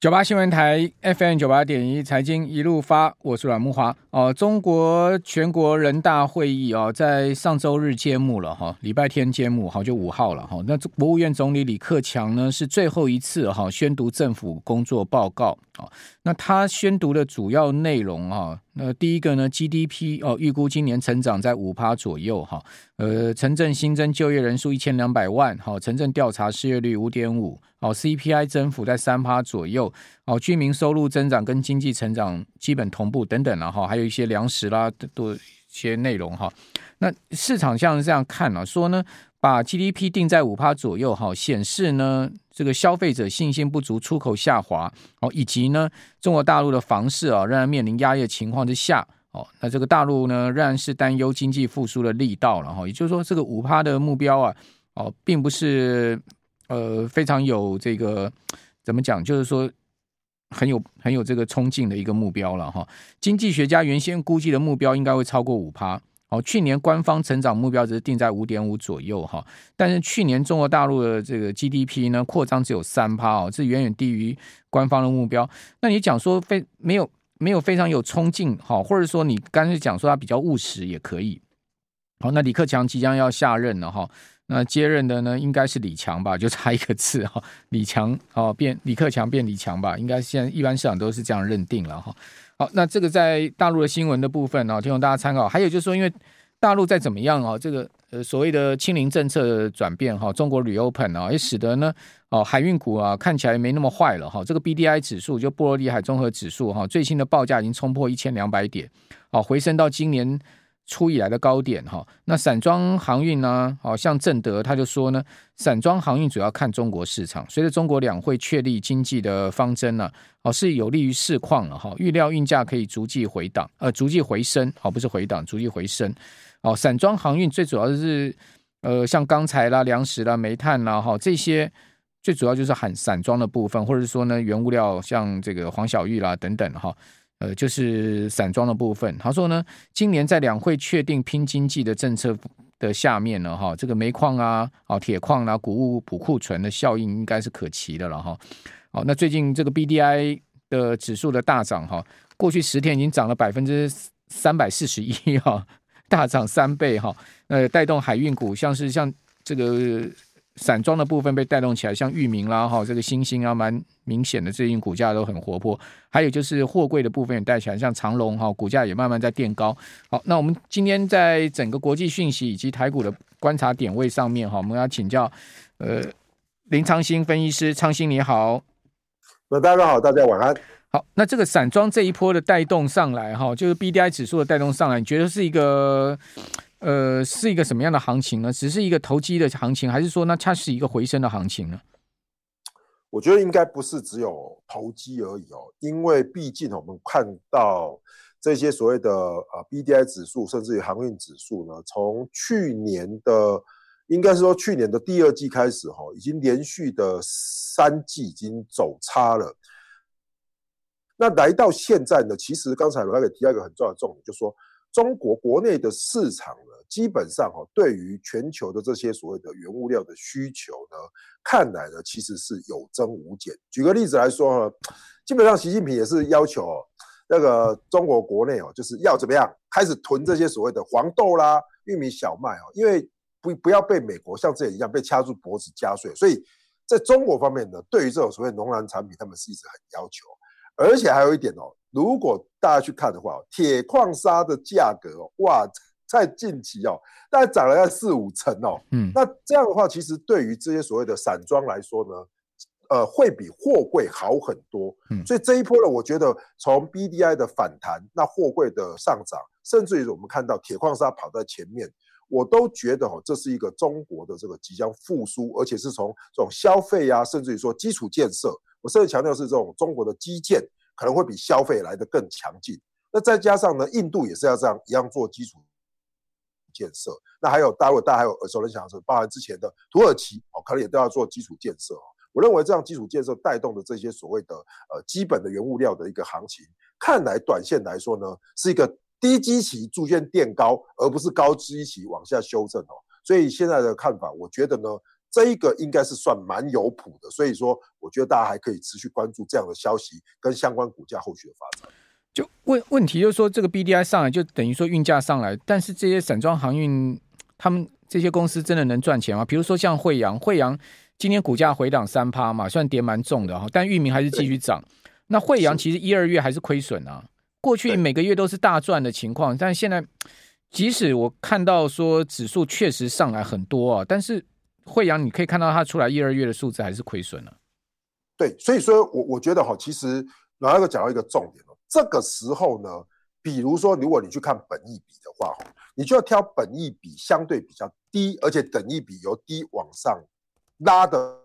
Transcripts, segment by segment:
九八新闻台 FM 九八点一财经一路发，我是阮木华。哦。中国全国人大会议哦，在上周日揭幕了哈，礼拜天揭幕，好就五号了哈。那国务院总理李克强呢，是最后一次哈宣读政府工作报告啊。那他宣读的主要内容啊，那第一个呢，GDP 哦，预估今年成长在五趴左右哈。呃，城镇新增就业人数一千两百万，好，城镇调查失业率五点五。哦，CPI 增幅在三趴左右，哦，居民收入增长跟经济成长基本同步等等了哈，还有一些粮食啦多一些内容哈。那市场像是这样看啊，说呢，把 GDP 定在五趴左右哈，显示呢这个消费者信心不足，出口下滑哦，以及呢中国大陆的房市啊仍然面临压抑的情况之下哦，那这个大陆呢仍然是担忧经济复苏的力道了哈，也就是说这个五趴的目标啊哦，并不是。呃，非常有这个怎么讲，就是说很有很有这个冲劲的一个目标了哈。经济学家原先估计的目标应该会超过五趴，哦，去年官方成长目标只是定在五点五左右哈，但是去年中国大陆的这个 GDP 呢扩张只有三趴哦，这远远低于官方的目标。那你讲说非没有没有非常有冲劲哈，或者说你干脆讲说它比较务实也可以。好，那李克强即将要下任了哈。那接任的呢，应该是李强吧，就差一个字哈，李强哦，变李克强变李强吧，应该现在一般市场都是这样认定了哈。好，那这个在大陆的新闻的部分呢，提供大家参考。还有就是说，因为大陆再怎么样啊，这个呃所谓的清零政策转变哈，中国 reopen 啊，也使得呢哦海运股啊看起来没那么坏了哈。这个 BDI 指数就波罗的海综合指数哈，最新的报价已经冲破一千两百点，哦回升到今年。初以来的高点哈，那散装航运呢？好像正德他就说呢，散装航运主要看中国市场。随着中国两会确立经济的方针呢，哦是有利于市况了哈。预料运价可以逐季回档，呃，逐季回升，好，不是回档，逐季回升。哦，散装航运最主要的是呃，像钢材啦、粮食啦、煤炭啦，哈，这些最主要就是含散装的部分，或者是说呢，原物料像这个黄小玉啦等等哈。呃，就是散装的部分。他说呢，今年在两会确定拼经济的政策的下面呢，哈，这个煤矿啊、啊铁矿啊、谷物补库存的效应应该是可期的了哈。好，那最近这个 BDI 的指数的大涨哈，过去十天已经涨了百分之三百四十一哈，大涨三倍哈。呃，带动海运股，像是像这个。散装的部分被带动起来，像域名啦哈，这个新兴啊，蛮明显的，最近股价都很活泼。还有就是货柜的部分也带起来，像长龙哈，股价也慢慢在垫高。好，那我们今天在整个国际讯息以及台股的观察点位上面哈，我们要请教呃林昌兴分析师，昌兴你好。那大家好，大家晚安。好，那这个散装这一波的带动上来哈，就是 BDI 指数的带动上来，你觉得是一个？呃，是一个什么样的行情呢？只是一个投机的行情，还是说那它是一个回升的行情呢？我觉得应该不是只有投机而已哦，因为毕竟我们看到这些所谓的呃 BDI 指数，甚至于航运指数呢，从去年的应该是说去年的第二季开始哈，已经连续的三季已经走差了。那来到现在呢，其实刚才罗大给提到一个很重要的重点，就是说。中国国内的市场呢，基本上哈，对于全球的这些所谓的原物料的需求呢，看来呢，其实是有增无减。举个例子来说哈，基本上习近平也是要求那个中国国内哦，就是要怎么样开始囤这些所谓的黄豆啦、玉米、小麦哦，因为不不要被美国像这样一样被掐住脖子加税，所以在中国方面呢，对于这种所谓农粮产品，他们是一直很要求，而且还有一点哦。如果大家去看的话，铁矿砂的价格哦，哇，在近期哦，大概涨了要四五成哦。嗯，那这样的话，其实对于这些所谓的散装来说呢，呃，会比货柜好很多。嗯，所以这一波呢，我觉得从 BDI 的反弹，那货柜的上涨，甚至于我们看到铁矿砂跑在前面，我都觉得哦，这是一个中国的这个即将复苏，而且是从这种消费啊，甚至于说基础建设，我甚至强调是这种中国的基建。可能会比消费来得更强劲。那再加上呢，印度也是要这样一样做基础建设。那还有大陆，大家还有耳熟能详的，包含之前的土耳其哦，可能也都要做基础建设。我认为这样基础建设带动的这些所谓的呃基本的原物料的一个行情，看来短线来说呢，是一个低基期逐渐垫高，而不是高基期往下修正哦。所以现在的看法，我觉得呢，这一个应该是算蛮有谱的，所以说我觉得大家还可以持续关注这样的消息跟相关股价后续的发展。就问问题就是说，这个 BDI 上来就等于说运价上来，但是这些散装航运他们这些公司真的能赚钱吗？比如说像惠阳，惠阳今天股价回档三趴嘛，算跌蛮重的哈，但域名还是继续涨。那惠阳其实一二月还是亏损啊，过去每个月都是大赚的情况，但现在即使我看到说指数确实上来很多啊，但是。惠阳，你可以看到它出来一二月的数字还是亏损了。对，所以说我我觉得哈，其实老二哥讲到一个重点哦，这个时候呢，比如说如果你去看本益比的话哈，你就要挑本益比相对比较低，而且等益比由低往上拉的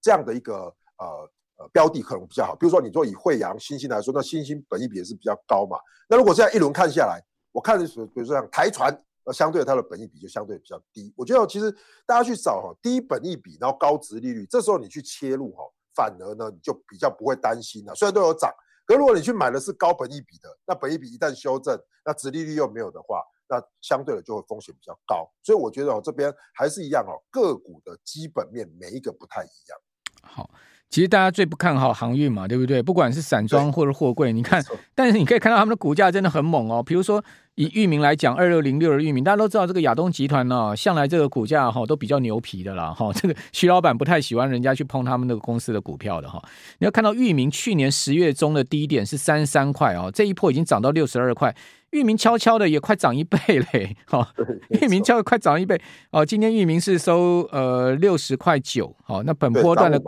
这样的一个呃呃标的可能比较好。比如说你说以惠阳新兴来说，那新兴本益比也是比较高嘛。那如果这样一轮看下来，我看的是比如说像台船。那相对它的本益比就相对比较低，我觉得其实大家去找哈低本益比，然后高值利率，这时候你去切入哈，反而呢你就比较不会担心了。虽然都有涨，可如果你去买的是高本益比的，那本益比一旦修正，那值利率又没有的话，那相对的就会风险比较高。所以我觉得哦这边还是一样哦，个股的基本面每一个不太一样。好。其实大家最不看好航运嘛，对不对？不管是散装或者货柜，你看，但是你可以看到他们的股价真的很猛哦。比如说以域名来讲，二六零六的域名，大家都知道这个亚东集团呢、哦，向来这个股价哈、哦、都比较牛皮的啦哈。这个 徐老板不太喜欢人家去碰他们那个公司的股票的哈。你要看到域名去年十月中的低点是三十三块哦，这一波已经涨到六十二块，域名悄悄的也快涨一倍嘞哈。域名悄悄快涨一倍哦，今天域名是收呃六十块九，好，那本波段的。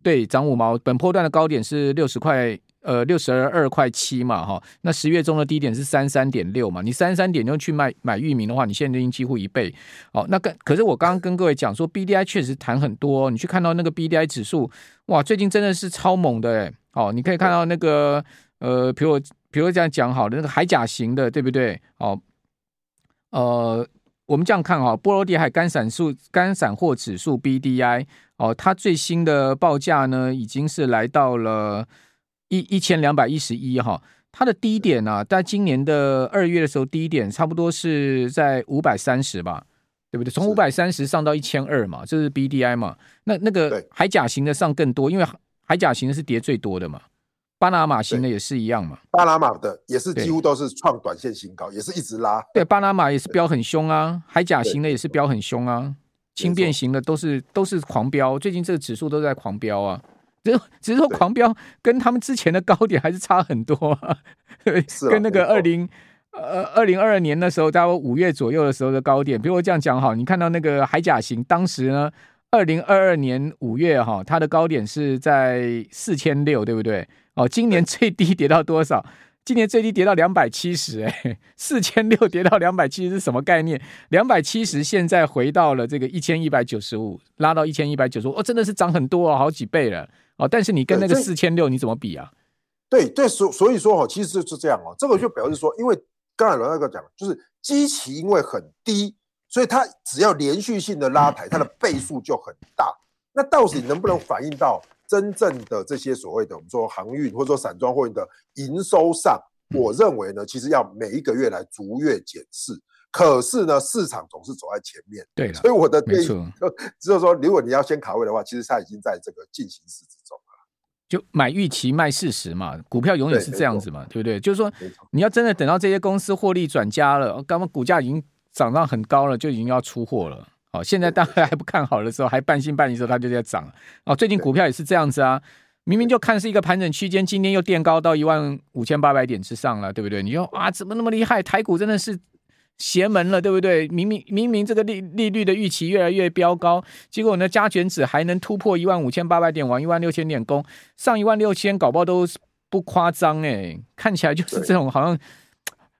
对，涨五毛，本波段的高点是六十块，呃，六十二块七嘛，哈。那十月中的低点是三三点六嘛，你三三点就去买买域名的话，你现在已经几乎一倍。哦，那跟可是我刚刚跟各位讲说，BDI 确实弹很多，你去看到那个 BDI 指数，哇，最近真的是超猛的哎。哦，你可以看到那个，呃，比如，比如这样讲好的那个海甲型的，对不对？哦，呃。我们这样看哈，波罗的海干散数干散货指数 BDI 哦，它最新的报价呢，已经是来到了一一千两百一十一哈，它的低点呢、啊，在今年的二月的时候，低点差不多是在五百三十吧，对不对？从五百三十上到一千二嘛，这是 BDI 嘛，那那个海甲型的上更多，因为海甲型的是跌最多的嘛。巴拿马型的也是一样嘛，巴拿马的也是几乎都是创短线新高，也是一直拉。对，巴拿马也是飙很凶啊，海甲型的也是飙很凶啊，轻便型的都是都是狂飙，最近这个指数都在狂飙啊，只是 只是说狂飙跟他们之前的高点还是差很多 啊，跟那个二零呃二零二二年的时候，大概五月左右的时候的高点，比如我这样讲哈，你看到那个海甲型，当时呢，二零二二年五月哈，它的高点是在四千六，对不对？哦，今年最低跌到多少？今年最低跌到两百七十，哎，四千六跌到两百七十是什么概念？两百七十现在回到了这个一千一百九十五，拉到一千一百九十五，哦，真的是涨很多哦，好几倍了哦。但是你跟那个四千六你怎么比啊？对对，所所以说哈，其实是这样哦。这个就表示说，因为刚才罗大哥讲，就是基期因为很低，所以它只要连续性的拉抬，它的倍数就很大。那到底能不能反映到？真正的这些所谓的我们说航运或者说散装货运的营收上，我认为呢，其实要每一个月来逐月检视。可是呢，市场总是走在前面，对，所以我的建议 就是说，如果你要先卡位的话，其实它已经在这个进行式之中了。就买预期卖事实嘛，股票永远是这样子嘛，对，对不对？就是说，你要真的等到这些公司获利转佳了，刚刚股价已经涨到很高了，就已经要出货了。哦，现在大家还不看好的时候，还半信半疑的时候，它就在涨。哦，最近股票也是这样子啊，明明就看是一个盘整区间，今天又垫高到一万五千八百点之上了，对不对？你说啊，怎么那么厉害？台股真的是邪门了，对不对？明明明明这个利利率的预期越来越飙高，结果呢，加权指还能突破一万五千八百点，往一万六千点攻，上一万六千，搞不好都不夸张哎，看起来就是这种好像。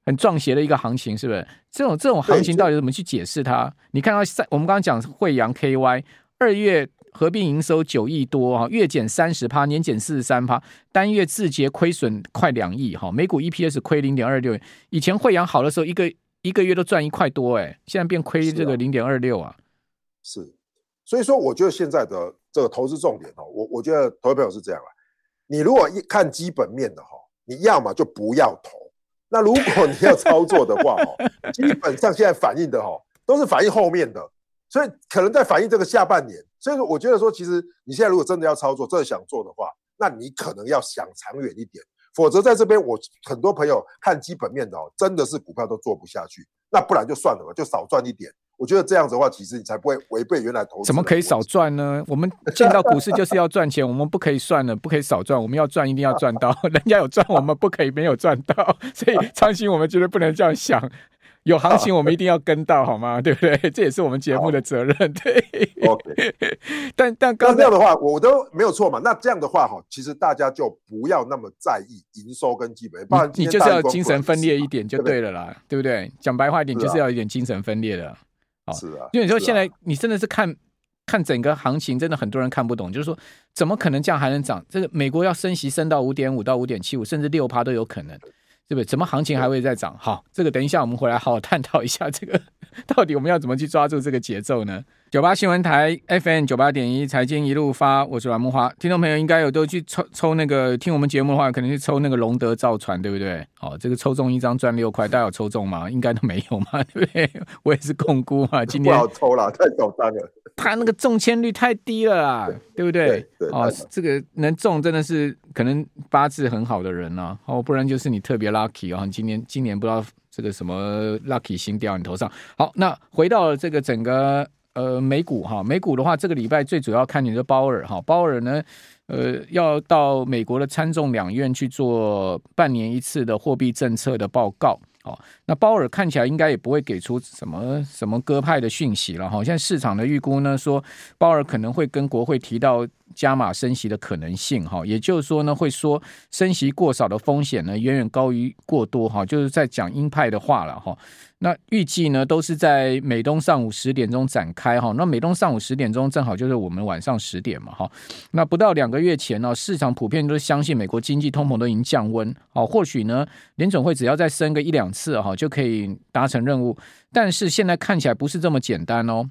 很撞邪的一个行情，是不是？这种这种行情到底怎么去解释它？你看到三，我们刚刚讲惠阳 KY 二月合并营收九亿多哈，月减三十趴，年减四十三趴，单月字节亏损快两亿哈，每股 EPS 亏零点二六。以前惠阳好的时候，一个一个月都赚一块多，哎，现在变亏这个零点二六啊。是，所以说我觉得现在的这个投资重点哦，我我觉得投资朋友是这样啊，你如果一看基本面的哈，你要么就不要投。那如果你要操作的话哦，基本上现在反映的哦，都是反映后面的，所以可能在反映这个下半年。所以说，我觉得说，其实你现在如果真的要操作，真的想做的话，那你可能要想长远一点。否则在这边，我很多朋友看基本面的哦，真的是股票都做不下去。那不然就算了吧，就少赚一点。我觉得这样子的话，其实你才不会违背原来投资。怎么可以少赚呢？我们 进到股市就是要赚钱，我们不可以算了，不可以少赚，我们要赚一定要赚到。人家有赚，我们不可以没有赚到。所以 昌兴，我们绝对不能这样想。有行情，我们一定要跟到，好吗？对不对？这也是我们节目的责任。对，OK。但但刚这样的话，我都没有错嘛。那这样的话，哈，其实大家就不要那么在意营收跟基本面。你就是要精神分裂一点就对了啦，对不对？讲白话一点，就是要一点精神分裂的。好，是啊。因为你说现在你真的是看看整个行情，真的很多人看不懂，就是说怎么可能这样还能涨？这个美国要升息升到五点五到五点七五，甚至六趴都有可能。对不对？怎么行情还会再涨？好，这个等一下我们回来好好探讨一下，这个 到底我们要怎么去抓住这个节奏呢？九八新闻台 FM 九八点一财经一路发，我是阮木花。听众朋友应该有都去抽抽那个听我们节目的话，可能去抽那个龙德造船，对不对？好，这个抽中一张赚六块，大家有抽中吗？应该都没有嘛，对不对？我也是控股嘛，今天不好抽了，太简单了。他那个中签率太低了啦，对，对不对？对对哦，这个能中真的是可能八字很好的人呢、啊，哦，不然就是你特别 lucky 啊、哦。今年今年不知道这个什么 lucky 星掉你头上。好，那回到了这个整个。呃，美股哈，美股的话，这个礼拜最主要看你的鲍尔哈，鲍尔呢，呃，要到美国的参众两院去做半年一次的货币政策的报告。哦，那鲍尔看起来应该也不会给出什么什么鸽派的讯息了哈。现在市场的预估呢，说鲍尔可能会跟国会提到加码升息的可能性哈，也就是说呢，会说升息过少的风险呢，远远高于过多哈，就是在讲鹰派的话了哈。那预计呢，都是在美东上午十点钟展开哈。那美东上午十点钟正好就是我们晚上十点嘛哈。那不到两个月前呢，市场普遍都相信美国经济通膨都已经降温哦。或许呢，联总会只要再升个一两次哈，就可以达成任务。但是现在看起来不是这么简单哦。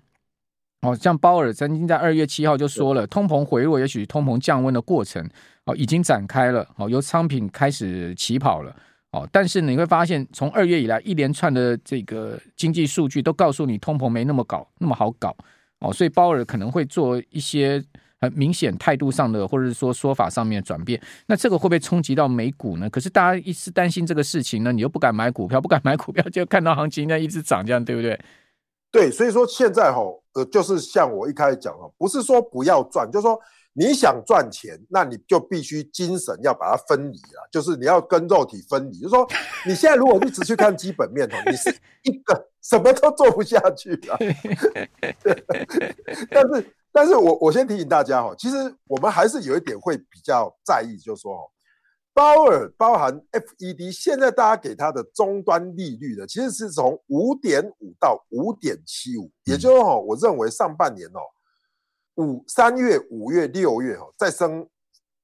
哦，像鲍尔曾经在二月七号就说了，通膨回落，也许通膨降温的过程哦已经展开了哦，由商品开始起跑了。哦，但是你会发现，从二月以来，一连串的这个经济数据都告诉你，通膨没那么搞，那么好搞哦，所以鲍尔可能会做一些很明显态度上的，或者是说说法上面的转变。那这个会不会冲击到美股呢？可是大家一直担心这个事情呢，你又不敢买股票，不敢买股票，就看到行情在一直涨，这样对不对？对，所以说现在哈，呃，就是像我一开始讲的，不是说不要赚，就是说。你想赚钱，那你就必须精神要把它分离了，就是你要跟肉体分离。就是说，你现在如果一直去看基本面哦，你是一个什么都做不下去了。但是，但是我我先提醒大家哈，其实我们还是有一点会比较在意，就是说，鲍尔包含 FED 现在大家给它的终端利率呢，其实是从五点五到五点七五，也就是说，我认为上半年哦。五三月、五月、六月哈，再升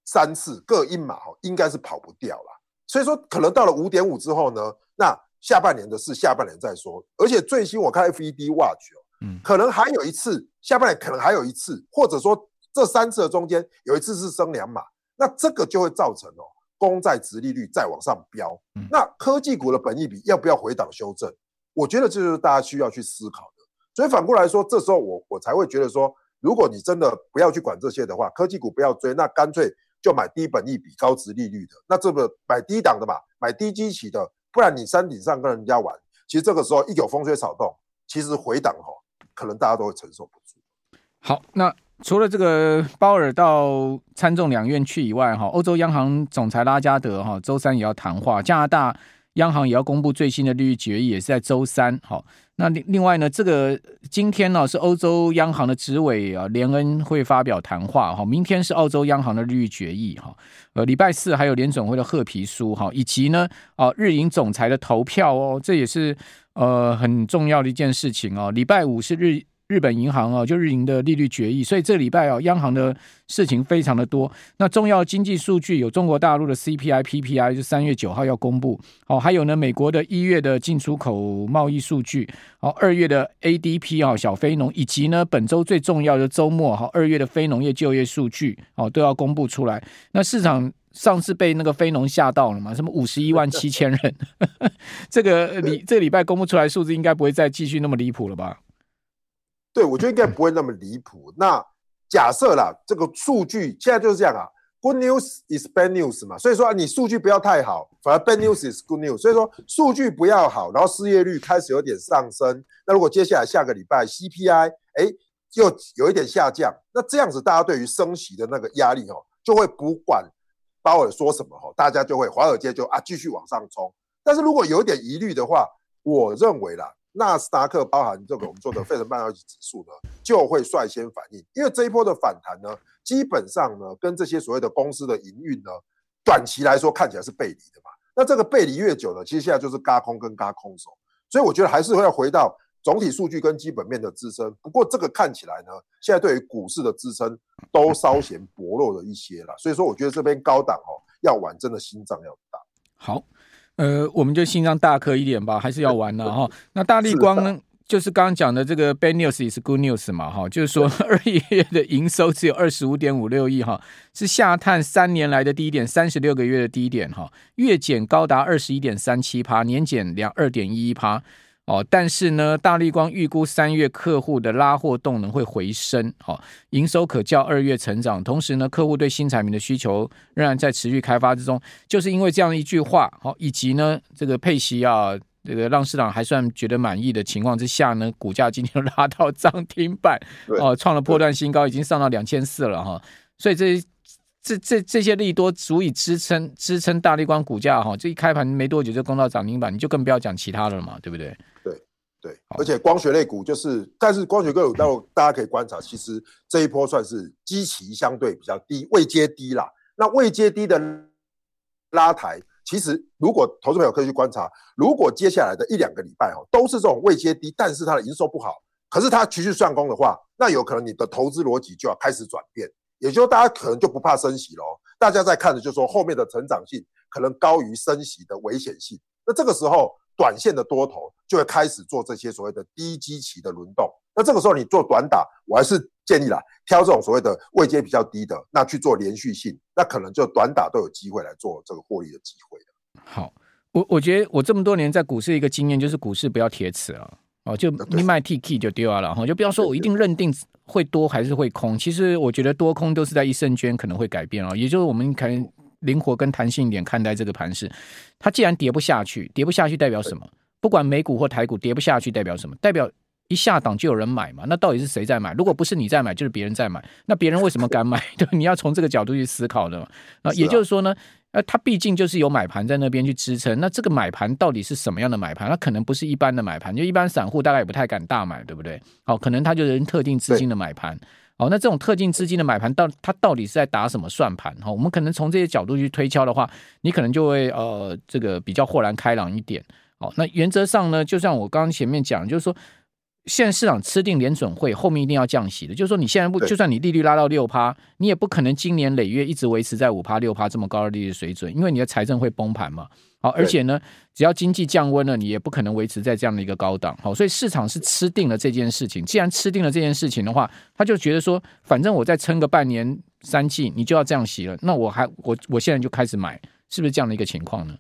三次各一码哈，应该是跑不掉了。所以说，可能到了五点五之后呢，那下半年的事下半年再说。而且最新我看 FED Watch 哦，嗯，可能还有一次下半年，可能还有一次，或者说这三次的中间有一次是升两码，那这个就会造成哦，公债殖利率再往上飙。那科技股的本益比要不要回档修正？我觉得这就是大家需要去思考的。所以反过来说，这时候我我才会觉得说。如果你真的不要去管这些的话，科技股不要追，那干脆就买低本益比、高值利率的。那这个买低档的嘛，买低基期的，不然你山顶上跟人家玩，其实这个时候一有风吹草动，其实回档哈，可能大家都会承受不住。好，那除了这个鲍尔到参众两院去以外，哈，欧洲央行总裁拉加德哈周三也要谈话，加拿大央行也要公布最新的利率决议，也是在周三，好。那另另外呢，这个今天呢是欧洲央行的执委啊，连恩会发表谈话哈。明天是澳洲央行的利率决议哈。呃，礼拜四还有联准会的褐皮书哈，以及呢啊日银总裁的投票哦，这也是呃很重要的一件事情哦。礼拜五是日。日本银行啊，就日银的利率决议，所以这礼拜啊，央行的事情非常的多。那重要经济数据有中国大陆的 CPI、PPI，就三月九号要公布。哦，还有呢，美国的一月的进出口贸易数据，哦，二月的 ADP 啊，小非农，以及呢，本周最重要的周末哈，二月的非农业就业数据，哦，都要公布出来。那市场上次被那个非农吓到了嘛？什么五十一万七千人？这个礼这个礼拜公布出来数字，应该不会再继续那么离谱了吧？对，我觉得应该不会那么离谱。那假设啦，这个数据现在就是这样啊，good news is bad news 嘛。所以说你数据不要太好，反而 bad news is good news。所以说数据不要好，然后失业率开始有点上升。那如果接下来下个礼拜 CPI 哎又有一点下降，那这样子大家对于升息的那个压力哦，就会不管鲍尔说什么哦，大家就会华尔街就啊继续往上冲。但是如果有一点疑虑的话，我认为啦。纳斯达克包含这个我们做的费城半导体指数呢，就会率先反应，因为这一波的反弹呢，基本上呢，跟这些所谓的公司的营运呢，短期来说看起来是背离的嘛。那这个背离越久呢，其实现在就是嘎空跟嘎空手，所以我觉得还是会要回到总体数据跟基本面的支撑。不过这个看起来呢，现在对于股市的支撑都稍显薄弱了一些了。所以说，我觉得这边高档哦，要玩真的心脏要大。好。呃，我们就心脏大颗一点吧，还是要玩的哈。那大立光呢，就是刚刚讲的这个 bad news is good news 嘛，哈，就是说二月的营收只有二十五点五六亿哈，是下探三年来的低点，三十六个月的低点哈，月减高达二十一点三七趴，年减两二点一一趴。哦，但是呢，大立光预估三月客户的拉货动能会回升，好、哦，营收可较二月成长。同时呢，客户对新产品的需求仍然在持续开发之中。就是因为这样一句话，好、哦，以及呢，这个佩奇啊，这个让市场还算觉得满意的情况之下呢，股价今天拉到涨停板，哦，创了破断新高，已经上到两千四了哈。所以这这这这些利多足以支撑支撑大立光股价哈，这一开盘没多久就攻到涨停板，你就更不要讲其他的了嘛，对不对？对，而且光学类股就是，但是光学类股，大大家可以观察，其实这一波算是基期相对比较低，未接低啦。那未接低的拉抬，其实如果投资朋友可以去观察，如果接下来的一两个礼拜哦，都是这种未接低，但是它的营收不好，可是它持续上攻的话，那有可能你的投资逻辑就要开始转变，也就是大家可能就不怕升息了哦。大家在看的就是说后面的成长性可能高于升息的危险性，那这个时候。短线的多头就会开始做这些所谓的低基期的轮动，那这个时候你做短打，我还是建议啦，挑这种所谓的位阶比较低的，那去做连续性，那可能就短打都有机会来做这个获利的机会的。好，我我觉得我这么多年在股市一个经验就是股市不要铁齿了哦，就你卖 T K 就丢了哈，就不要说我一定认定会多还是会空，其实我觉得多空都是在一瞬间可能会改变哦，也就是我们可能。灵活跟弹性一点看待这个盘势，它既然跌不下去，跌不下去代表什么？不管美股或台股跌不下去代表什么？代表一下档就有人买嘛？那到底是谁在买？如果不是你在买，就是别人在买。那别人为什么敢买？对，你要从这个角度去思考的嘛。啊，也就是说呢，呃，它毕竟就是有买盘在那边去支撑。那这个买盘到底是什么样的买盘？它可能不是一般的买盘，就一般散户大概也不太敢大买，对不对？好，可能它就是特定资金的买盘。哦，那这种特定资金的买盘到它到底是在打什么算盘？哈，我们可能从这些角度去推敲的话，你可能就会呃，这个比较豁然开朗一点。哦，那原则上呢，就像我刚刚前面讲，就是说。现在市场吃定联准会后面一定要降息的，就是说你现在不就算你利率拉到六趴，你也不可能今年累月一直维持在五趴六趴这么高的利率水准，因为你的财政会崩盘嘛。好，而且呢，只要经济降温了，你也不可能维持在这样的一个高档。好，所以市场是吃定了这件事情。既然吃定了这件事情的话，他就觉得说，反正我再撑个半年三季，你就要降息了，那我还我我现在就开始买，是不是这样的一个情况呢？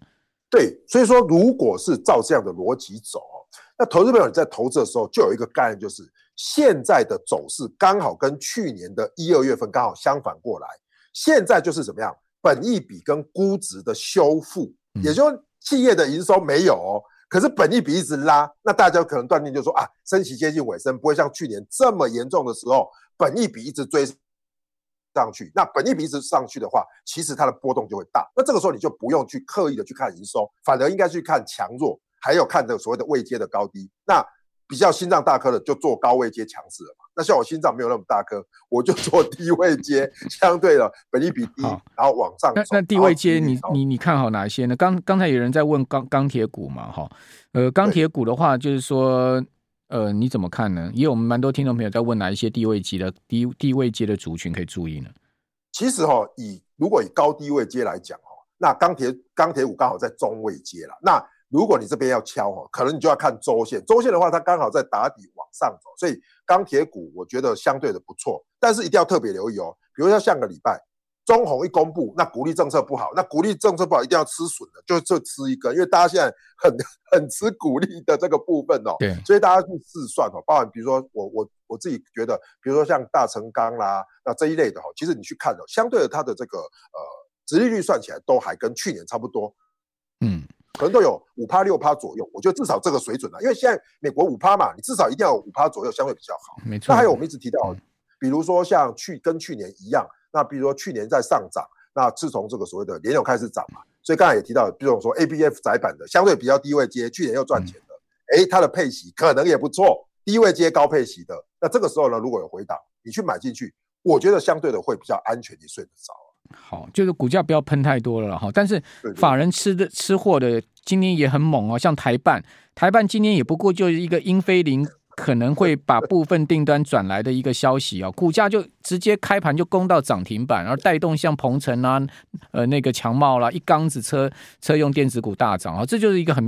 对，所以说如果是照这样的逻辑走。那投资朋友你在投资的时候，就有一个概念，就是现在的走势刚好跟去年的一二月份刚好相反过来。现在就是怎么样，本益比跟估值的修复，也就是企业的营收没有哦，可是本益比一直拉，那大家可能断定就是说啊，升息接近尾声，不会像去年这么严重的时候，本益比一直追上去。那本益比一直上去的话，其实它的波动就会大。那这个时候你就不用去刻意的去看营收，反而应该去看强弱。还有看这个所谓的位阶的高低，那比较心脏大颗的就做高位阶强势了嘛。那像我心脏没有那么大颗，我就做低位阶，相对的本利比低，然后往上。那那低位阶你你你看好哪一些呢？刚刚才有人在问钢钢铁股嘛，哈，呃，钢铁股的话就是说，呃，你怎么看呢？也有我们蛮多听众朋友在问哪一些低位阶的低低位阶的族群可以注意呢？其实哈，以如果以高低位阶来讲哈，那钢铁钢铁股刚好在中位阶了，那。如果你这边要敲哈，可能你就要看周线。周线的话，它刚好在打底往上走，所以钢铁股我觉得相对的不错。但是一定要特别留意哦，比如说像上个礼拜中红一公布，那鼓励政策不好，那鼓励政策不好，一定要吃笋的，就就吃一根，因为大家现在很 很吃股利的这个部分哦，对，所以大家去试算哦，包含比如说我我我自己觉得，比如说像大成钢啦，那这一类的哈，其实你去看哦，相对的它的这个呃，殖利率算起来都还跟去年差不多，嗯，可能都有五趴六趴左右，我觉得至少这个水准了，因为现在美国五趴嘛，你至少一定要五趴左右，相对比较好，没错。那还有我们一直提到，比如说像去跟去年一样。那比如说去年在上涨，那自从这个所谓的联友开始涨嘛，所以刚才也提到，比如说 ABF 窄板的相对比较低位接，去年又赚钱的，哎、嗯，它的配息可能也不错，低位接高配息的，那这个时候呢，如果有回档，你去买进去，我觉得相对的会比较安全，你睡得着。好，就是股价不要喷太多了哈，但是法人吃的吃货的今天也很猛哦，像台办，台办今天也不过就是一个英飞凌。可能会把部分订单转来的一个消息啊，股价就直接开盘就攻到涨停板，然后带动像鹏程啊、呃那个强茂啦，一缸子车车用电子股大涨啊，这就是一个很。